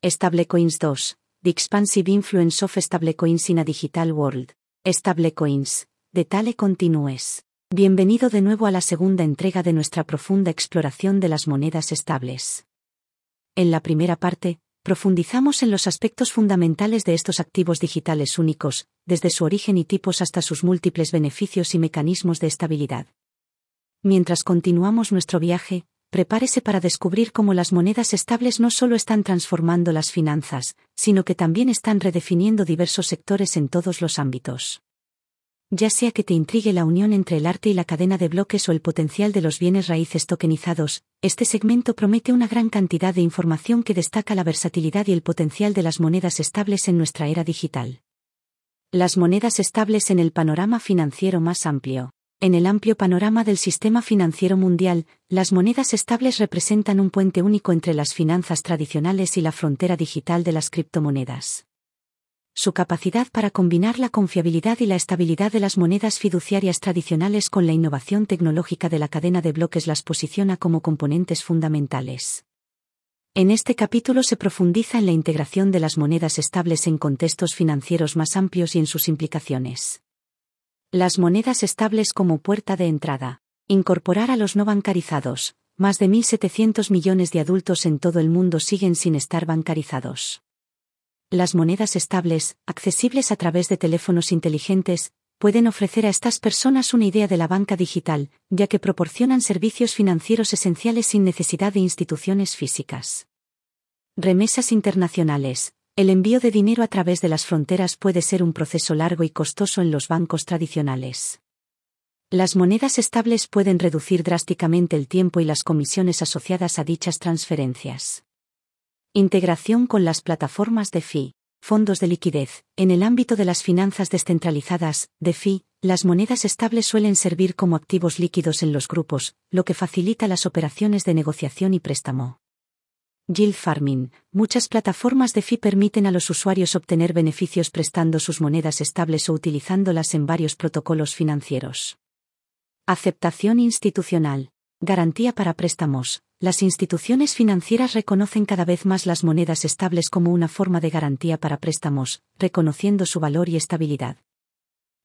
Stablecoins 2. The Expansive Influence of Stablecoins in a Digital World. Stablecoins. De Tale Continues. Bienvenido de nuevo a la segunda entrega de nuestra profunda exploración de las monedas estables. En la primera parte, profundizamos en los aspectos fundamentales de estos activos digitales únicos, desde su origen y tipos hasta sus múltiples beneficios y mecanismos de estabilidad. Mientras continuamos nuestro viaje, prepárese para descubrir cómo las monedas estables no solo están transformando las finanzas, sino que también están redefiniendo diversos sectores en todos los ámbitos. Ya sea que te intrigue la unión entre el arte y la cadena de bloques o el potencial de los bienes raíces tokenizados, este segmento promete una gran cantidad de información que destaca la versatilidad y el potencial de las monedas estables en nuestra era digital. Las monedas estables en el panorama financiero más amplio. En el amplio panorama del sistema financiero mundial, las monedas estables representan un puente único entre las finanzas tradicionales y la frontera digital de las criptomonedas. Su capacidad para combinar la confiabilidad y la estabilidad de las monedas fiduciarias tradicionales con la innovación tecnológica de la cadena de bloques las posiciona como componentes fundamentales. En este capítulo se profundiza en la integración de las monedas estables en contextos financieros más amplios y en sus implicaciones. Las monedas estables como puerta de entrada. Incorporar a los no bancarizados. Más de 1.700 millones de adultos en todo el mundo siguen sin estar bancarizados. Las monedas estables, accesibles a través de teléfonos inteligentes, pueden ofrecer a estas personas una idea de la banca digital, ya que proporcionan servicios financieros esenciales sin necesidad de instituciones físicas. Remesas internacionales. El envío de dinero a través de las fronteras puede ser un proceso largo y costoso en los bancos tradicionales. Las monedas estables pueden reducir drásticamente el tiempo y las comisiones asociadas a dichas transferencias. Integración con las plataformas de FI. Fondos de liquidez. En el ámbito de las finanzas descentralizadas, DeFi, las monedas estables suelen servir como activos líquidos en los grupos, lo que facilita las operaciones de negociación y préstamo. Yield Farming. Muchas plataformas de FI permiten a los usuarios obtener beneficios prestando sus monedas estables o utilizándolas en varios protocolos financieros. Aceptación institucional. Garantía para préstamos. Las instituciones financieras reconocen cada vez más las monedas estables como una forma de garantía para préstamos, reconociendo su valor y estabilidad.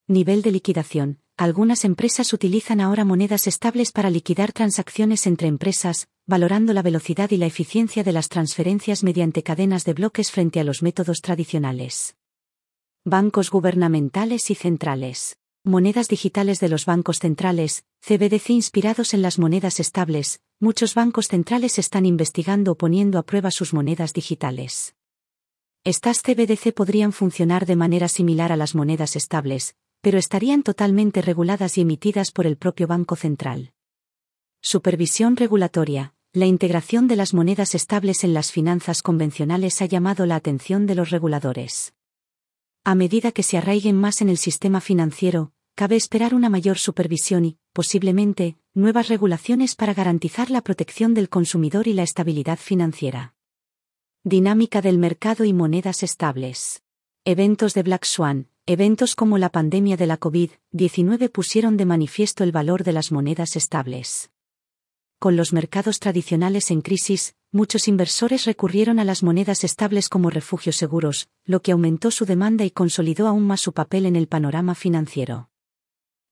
Nivel de liquidación. Algunas empresas utilizan ahora monedas estables para liquidar transacciones entre empresas, valorando la velocidad y la eficiencia de las transferencias mediante cadenas de bloques frente a los métodos tradicionales. Bancos gubernamentales y centrales. Monedas digitales de los bancos centrales, CBDC inspirados en las monedas estables, muchos bancos centrales están investigando o poniendo a prueba sus monedas digitales. Estas CBDC podrían funcionar de manera similar a las monedas estables, pero estarían totalmente reguladas y emitidas por el propio Banco Central. Supervisión regulatoria. La integración de las monedas estables en las finanzas convencionales ha llamado la atención de los reguladores. A medida que se arraiguen más en el sistema financiero, cabe esperar una mayor supervisión y, posiblemente, nuevas regulaciones para garantizar la protección del consumidor y la estabilidad financiera. Dinámica del mercado y monedas estables. Eventos de Black Swan. Eventos como la pandemia de la COVID-19 pusieron de manifiesto el valor de las monedas estables con los mercados tradicionales en crisis, muchos inversores recurrieron a las monedas estables como refugios seguros, lo que aumentó su demanda y consolidó aún más su papel en el panorama financiero.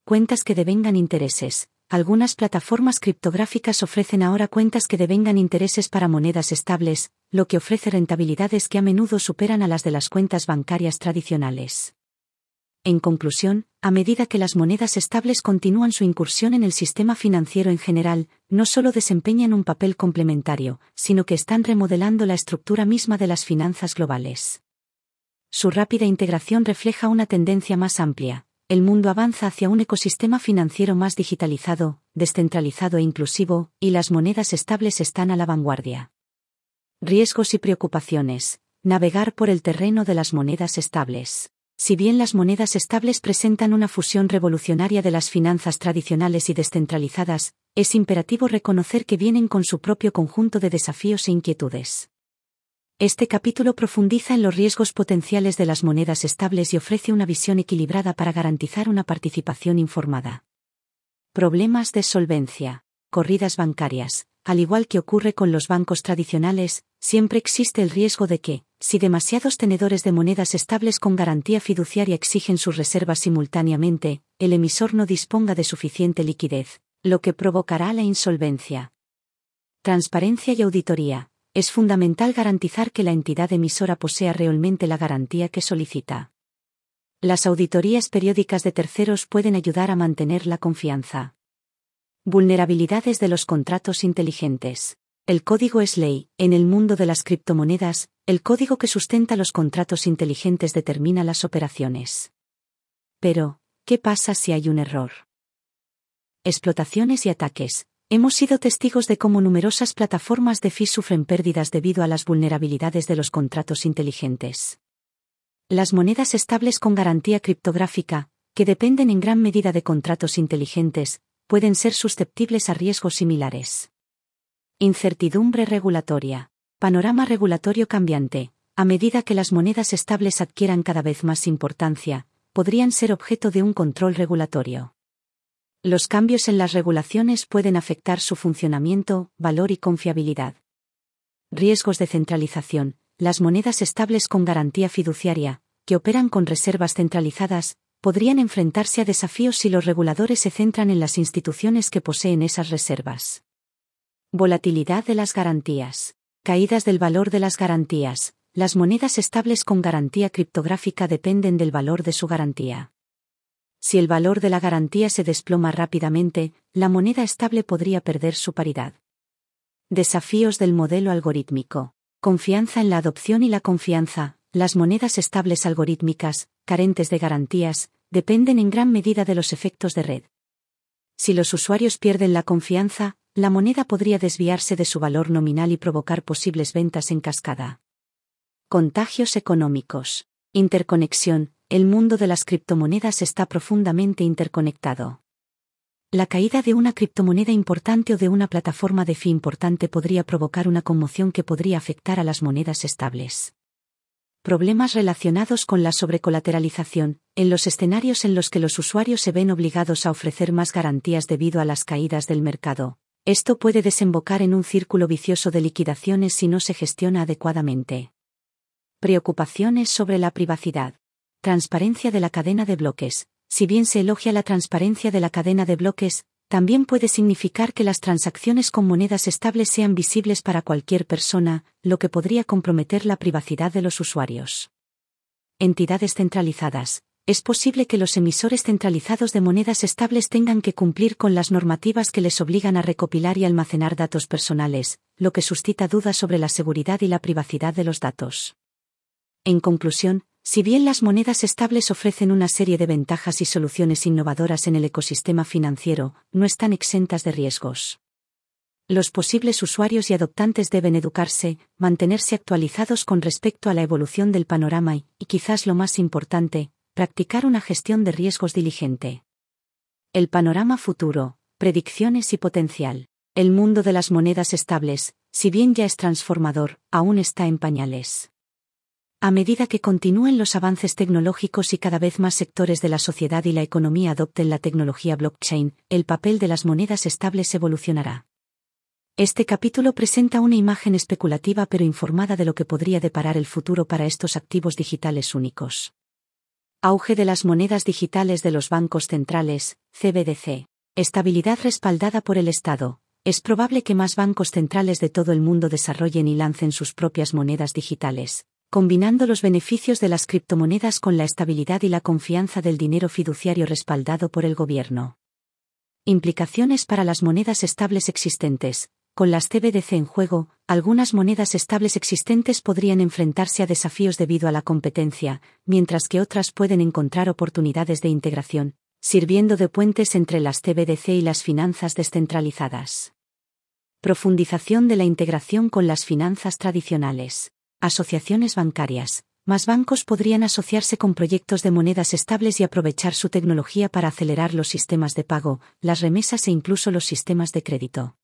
Cuentas que devengan intereses. Algunas plataformas criptográficas ofrecen ahora cuentas que devengan intereses para monedas estables, lo que ofrece rentabilidades que a menudo superan a las de las cuentas bancarias tradicionales. En conclusión, a medida que las monedas estables continúan su incursión en el sistema financiero en general, no solo desempeñan un papel complementario, sino que están remodelando la estructura misma de las finanzas globales. Su rápida integración refleja una tendencia más amplia. El mundo avanza hacia un ecosistema financiero más digitalizado, descentralizado e inclusivo, y las monedas estables están a la vanguardia. Riesgos y preocupaciones. Navegar por el terreno de las monedas estables. Si bien las monedas estables presentan una fusión revolucionaria de las finanzas tradicionales y descentralizadas, es imperativo reconocer que vienen con su propio conjunto de desafíos e inquietudes. Este capítulo profundiza en los riesgos potenciales de las monedas estables y ofrece una visión equilibrada para garantizar una participación informada. Problemas de solvencia. Corridas bancarias. Al igual que ocurre con los bancos tradicionales, siempre existe el riesgo de que, si demasiados tenedores de monedas estables con garantía fiduciaria exigen sus reservas simultáneamente, el emisor no disponga de suficiente liquidez, lo que provocará la insolvencia. Transparencia y auditoría. Es fundamental garantizar que la entidad emisora posea realmente la garantía que solicita. Las auditorías periódicas de terceros pueden ayudar a mantener la confianza. Vulnerabilidades de los contratos inteligentes. El código es ley. En el mundo de las criptomonedas, el código que sustenta los contratos inteligentes determina las operaciones. Pero, ¿qué pasa si hay un error? Explotaciones y ataques. Hemos sido testigos de cómo numerosas plataformas de FI sufren pérdidas debido a las vulnerabilidades de los contratos inteligentes. Las monedas estables con garantía criptográfica, que dependen en gran medida de contratos inteligentes, pueden ser susceptibles a riesgos similares. Incertidumbre regulatoria. Panorama regulatorio cambiante. A medida que las monedas estables adquieran cada vez más importancia, podrían ser objeto de un control regulatorio. Los cambios en las regulaciones pueden afectar su funcionamiento, valor y confiabilidad. Riesgos de centralización las monedas estables con garantía fiduciaria, que operan con reservas centralizadas, podrían enfrentarse a desafíos si los reguladores se centran en las instituciones que poseen esas reservas. Volatilidad de las garantías. Caídas del valor de las garantías. Las monedas estables con garantía criptográfica dependen del valor de su garantía. Si el valor de la garantía se desploma rápidamente, la moneda estable podría perder su paridad. Desafíos del modelo algorítmico. Confianza en la adopción y la confianza, las monedas estables algorítmicas, carentes de garantías, dependen en gran medida de los efectos de red. Si los usuarios pierden la confianza, la moneda podría desviarse de su valor nominal y provocar posibles ventas en cascada. Contagios económicos. Interconexión. El mundo de las criptomonedas está profundamente interconectado. La caída de una criptomoneda importante o de una plataforma de fin importante podría provocar una conmoción que podría afectar a las monedas estables. Problemas relacionados con la sobrecolateralización. En los escenarios en los que los usuarios se ven obligados a ofrecer más garantías debido a las caídas del mercado, esto puede desembocar en un círculo vicioso de liquidaciones si no se gestiona adecuadamente. Preocupaciones sobre la privacidad. Transparencia de la cadena de bloques si bien se elogia la transparencia de la cadena de bloques, también puede significar que las transacciones con monedas estables sean visibles para cualquier persona, lo que podría comprometer la privacidad de los usuarios. Entidades centralizadas. Es posible que los emisores centralizados de monedas estables tengan que cumplir con las normativas que les obligan a recopilar y almacenar datos personales, lo que suscita dudas sobre la seguridad y la privacidad de los datos. En conclusión, si bien las monedas estables ofrecen una serie de ventajas y soluciones innovadoras en el ecosistema financiero, no están exentas de riesgos. Los posibles usuarios y adoptantes deben educarse, mantenerse actualizados con respecto a la evolución del panorama y, y quizás lo más importante, practicar una gestión de riesgos diligente. El panorama futuro, predicciones y potencial. El mundo de las monedas estables, si bien ya es transformador, aún está en pañales. A medida que continúen los avances tecnológicos y cada vez más sectores de la sociedad y la economía adopten la tecnología blockchain, el papel de las monedas estables evolucionará. Este capítulo presenta una imagen especulativa pero informada de lo que podría deparar el futuro para estos activos digitales únicos. Auge de las monedas digitales de los bancos centrales, CBDC. Estabilidad respaldada por el Estado. Es probable que más bancos centrales de todo el mundo desarrollen y lancen sus propias monedas digitales, combinando los beneficios de las criptomonedas con la estabilidad y la confianza del dinero fiduciario respaldado por el gobierno. Implicaciones para las monedas estables existentes. Con las CBDC en juego, algunas monedas estables existentes podrían enfrentarse a desafíos debido a la competencia, mientras que otras pueden encontrar oportunidades de integración, sirviendo de puentes entre las CBDC y las finanzas descentralizadas. Profundización de la integración con las finanzas tradicionales asociaciones bancarias. Más bancos podrían asociarse con proyectos de monedas estables y aprovechar su tecnología para acelerar los sistemas de pago, las remesas e incluso los sistemas de crédito.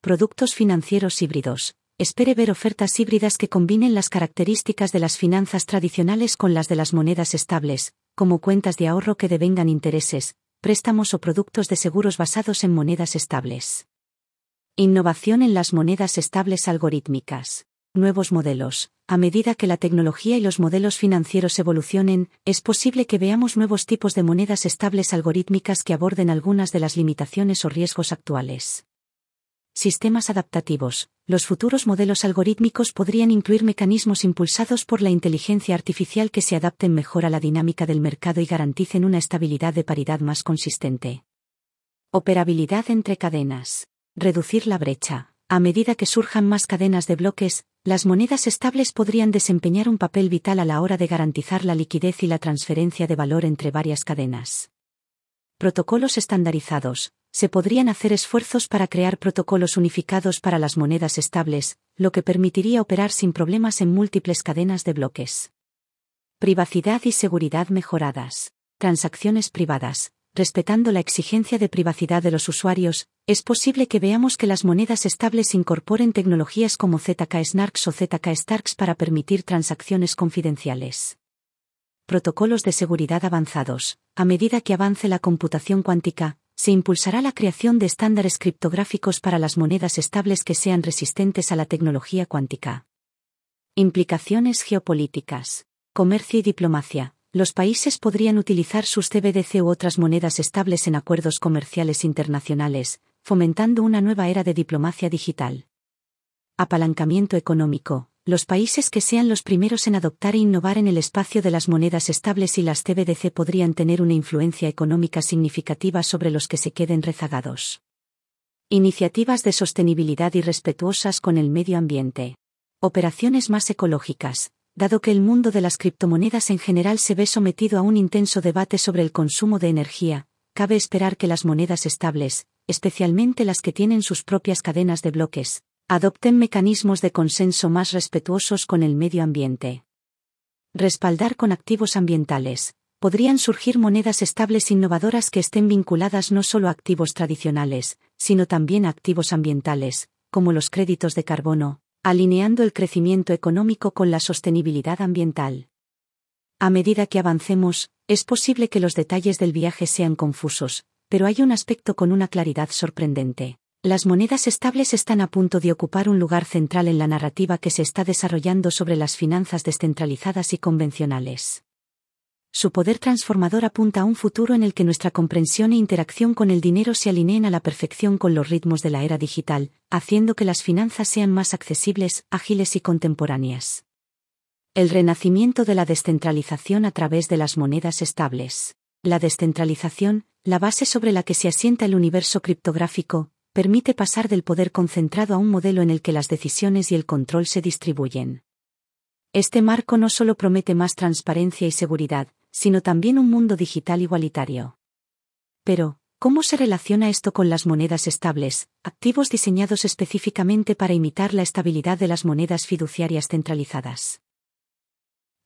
Productos financieros híbridos. Espere ver ofertas híbridas que combinen las características de las finanzas tradicionales con las de las monedas estables, como cuentas de ahorro que devengan intereses, préstamos o productos de seguros basados en monedas estables. Innovación en las monedas estables algorítmicas. Nuevos modelos. A medida que la tecnología y los modelos financieros evolucionen, es posible que veamos nuevos tipos de monedas estables algorítmicas que aborden algunas de las limitaciones o riesgos actuales. Sistemas adaptativos. Los futuros modelos algorítmicos podrían incluir mecanismos impulsados por la inteligencia artificial que se adapten mejor a la dinámica del mercado y garanticen una estabilidad de paridad más consistente. Operabilidad entre cadenas. Reducir la brecha. A medida que surjan más cadenas de bloques, las monedas estables podrían desempeñar un papel vital a la hora de garantizar la liquidez y la transferencia de valor entre varias cadenas. Protocolos estandarizados. Se podrían hacer esfuerzos para crear protocolos unificados para las monedas estables, lo que permitiría operar sin problemas en múltiples cadenas de bloques. Privacidad y seguridad mejoradas. Transacciones privadas respetando la exigencia de privacidad de los usuarios, es posible que veamos que las monedas estables incorporen tecnologías como ZK Snarks o ZK Starks para permitir transacciones confidenciales. Protocolos de seguridad avanzados. A medida que avance la computación cuántica, se impulsará la creación de estándares criptográficos para las monedas estables que sean resistentes a la tecnología cuántica. Implicaciones geopolíticas. Comercio y diplomacia los países podrían utilizar sus CBDC u otras monedas estables en acuerdos comerciales internacionales, fomentando una nueva era de diplomacia digital. Apalancamiento económico. Los países que sean los primeros en adoptar e innovar en el espacio de las monedas estables y las CBDC podrían tener una influencia económica significativa sobre los que se queden rezagados. Iniciativas de sostenibilidad y respetuosas con el medio ambiente. Operaciones más ecológicas, dado que el mundo de las criptomonedas en general se ve sometido a un intenso debate sobre el consumo de energía, cabe esperar que las monedas estables, especialmente las que tienen sus propias cadenas de bloques, adopten mecanismos de consenso más respetuosos con el medio ambiente. Respaldar con activos ambientales. Podrían surgir monedas estables innovadoras que estén vinculadas no solo a activos tradicionales, sino también a activos ambientales, como los créditos de carbono, alineando el crecimiento económico con la sostenibilidad ambiental. A medida que avancemos, es posible que los detalles del viaje sean confusos, pero hay un aspecto con una claridad sorprendente. Las monedas estables están a punto de ocupar un lugar central en la narrativa que se está desarrollando sobre las finanzas descentralizadas y convencionales. Su poder transformador apunta a un futuro en el que nuestra comprensión e interacción con el dinero se alineen a la perfección con los ritmos de la era digital, haciendo que las finanzas sean más accesibles, ágiles y contemporáneas. El renacimiento de la descentralización a través de las monedas estables. La descentralización, la base sobre la que se asienta el universo criptográfico, permite pasar del poder concentrado a un modelo en el que las decisiones y el control se distribuyen. Este marco no solo promete más transparencia y seguridad, sino también un mundo digital igualitario. Pero, ¿cómo se relaciona esto con las monedas estables, activos diseñados específicamente para imitar la estabilidad de las monedas fiduciarias centralizadas?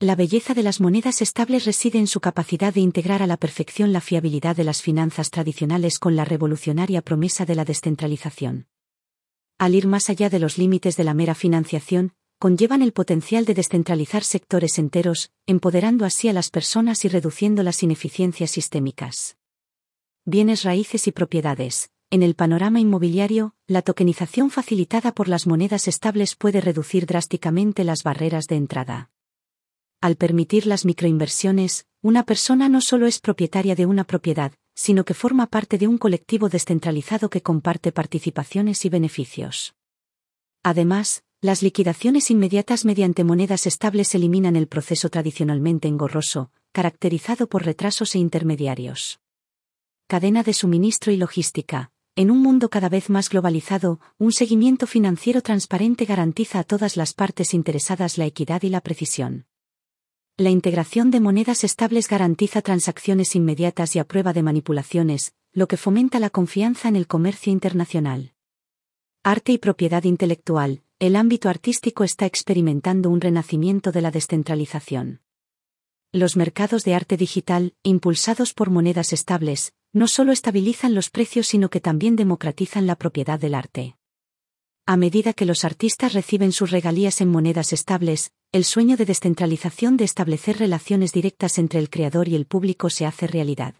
La belleza de las monedas estables reside en su capacidad de integrar a la perfección la fiabilidad de las finanzas tradicionales con la revolucionaria promesa de la descentralización. Al ir más allá de los límites de la mera financiación, conllevan el potencial de descentralizar sectores enteros, empoderando así a las personas y reduciendo las ineficiencias sistémicas. Bienes raíces y propiedades. En el panorama inmobiliario, la tokenización facilitada por las monedas estables puede reducir drásticamente las barreras de entrada. Al permitir las microinversiones, una persona no solo es propietaria de una propiedad, sino que forma parte de un colectivo descentralizado que comparte participaciones y beneficios. Además, las liquidaciones inmediatas mediante monedas estables eliminan el proceso tradicionalmente engorroso, caracterizado por retrasos e intermediarios. Cadena de suministro y logística. En un mundo cada vez más globalizado, un seguimiento financiero transparente garantiza a todas las partes interesadas la equidad y la precisión. La integración de monedas estables garantiza transacciones inmediatas y a prueba de manipulaciones, lo que fomenta la confianza en el comercio internacional. Arte y propiedad intelectual el ámbito artístico está experimentando un renacimiento de la descentralización. Los mercados de arte digital, impulsados por monedas estables, no solo estabilizan los precios sino que también democratizan la propiedad del arte. A medida que los artistas reciben sus regalías en monedas estables, el sueño de descentralización de establecer relaciones directas entre el creador y el público se hace realidad.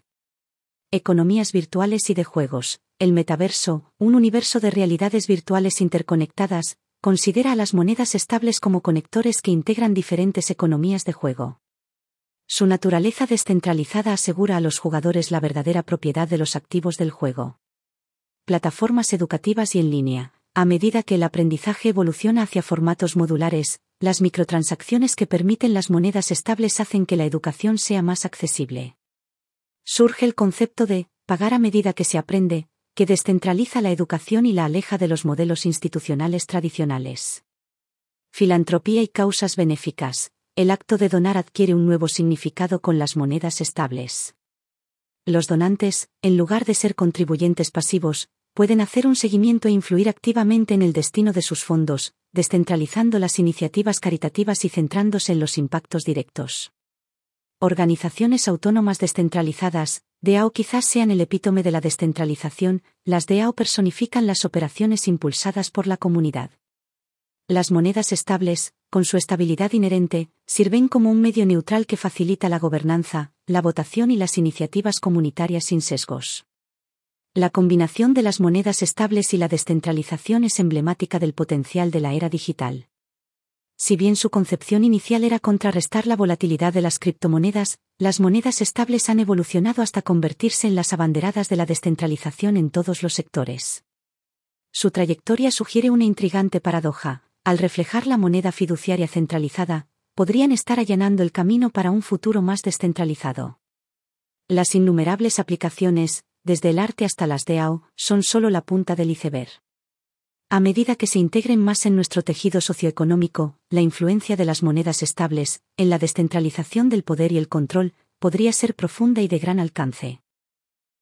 Economías virtuales y de juegos. El metaverso, un universo de realidades virtuales interconectadas, considera a las monedas estables como conectores que integran diferentes economías de juego. Su naturaleza descentralizada asegura a los jugadores la verdadera propiedad de los activos del juego. Plataformas educativas y en línea. A medida que el aprendizaje evoluciona hacia formatos modulares, las microtransacciones que permiten las monedas estables hacen que la educación sea más accesible. Surge el concepto de pagar a medida que se aprende, que descentraliza la educación y la aleja de los modelos institucionales tradicionales. Filantropía y causas benéficas. El acto de donar adquiere un nuevo significado con las monedas estables. Los donantes, en lugar de ser contribuyentes pasivos, pueden hacer un seguimiento e influir activamente en el destino de sus fondos, descentralizando las iniciativas caritativas y centrándose en los impactos directos. Organizaciones autónomas descentralizadas, DAO quizás sean el epítome de la descentralización, las DAO personifican las operaciones impulsadas por la comunidad. Las monedas estables, con su estabilidad inherente, sirven como un medio neutral que facilita la gobernanza, la votación y las iniciativas comunitarias sin sesgos. La combinación de las monedas estables y la descentralización es emblemática del potencial de la era digital. Si bien su concepción inicial era contrarrestar la volatilidad de las criptomonedas, las monedas estables han evolucionado hasta convertirse en las abanderadas de la descentralización en todos los sectores. Su trayectoria sugiere una intrigante paradoja. Al reflejar la moneda fiduciaria centralizada, podrían estar allanando el camino para un futuro más descentralizado. Las innumerables aplicaciones, desde el arte hasta las DAO, son solo la punta del iceberg. A medida que se integren más en nuestro tejido socioeconómico, la influencia de las monedas estables, en la descentralización del poder y el control, podría ser profunda y de gran alcance.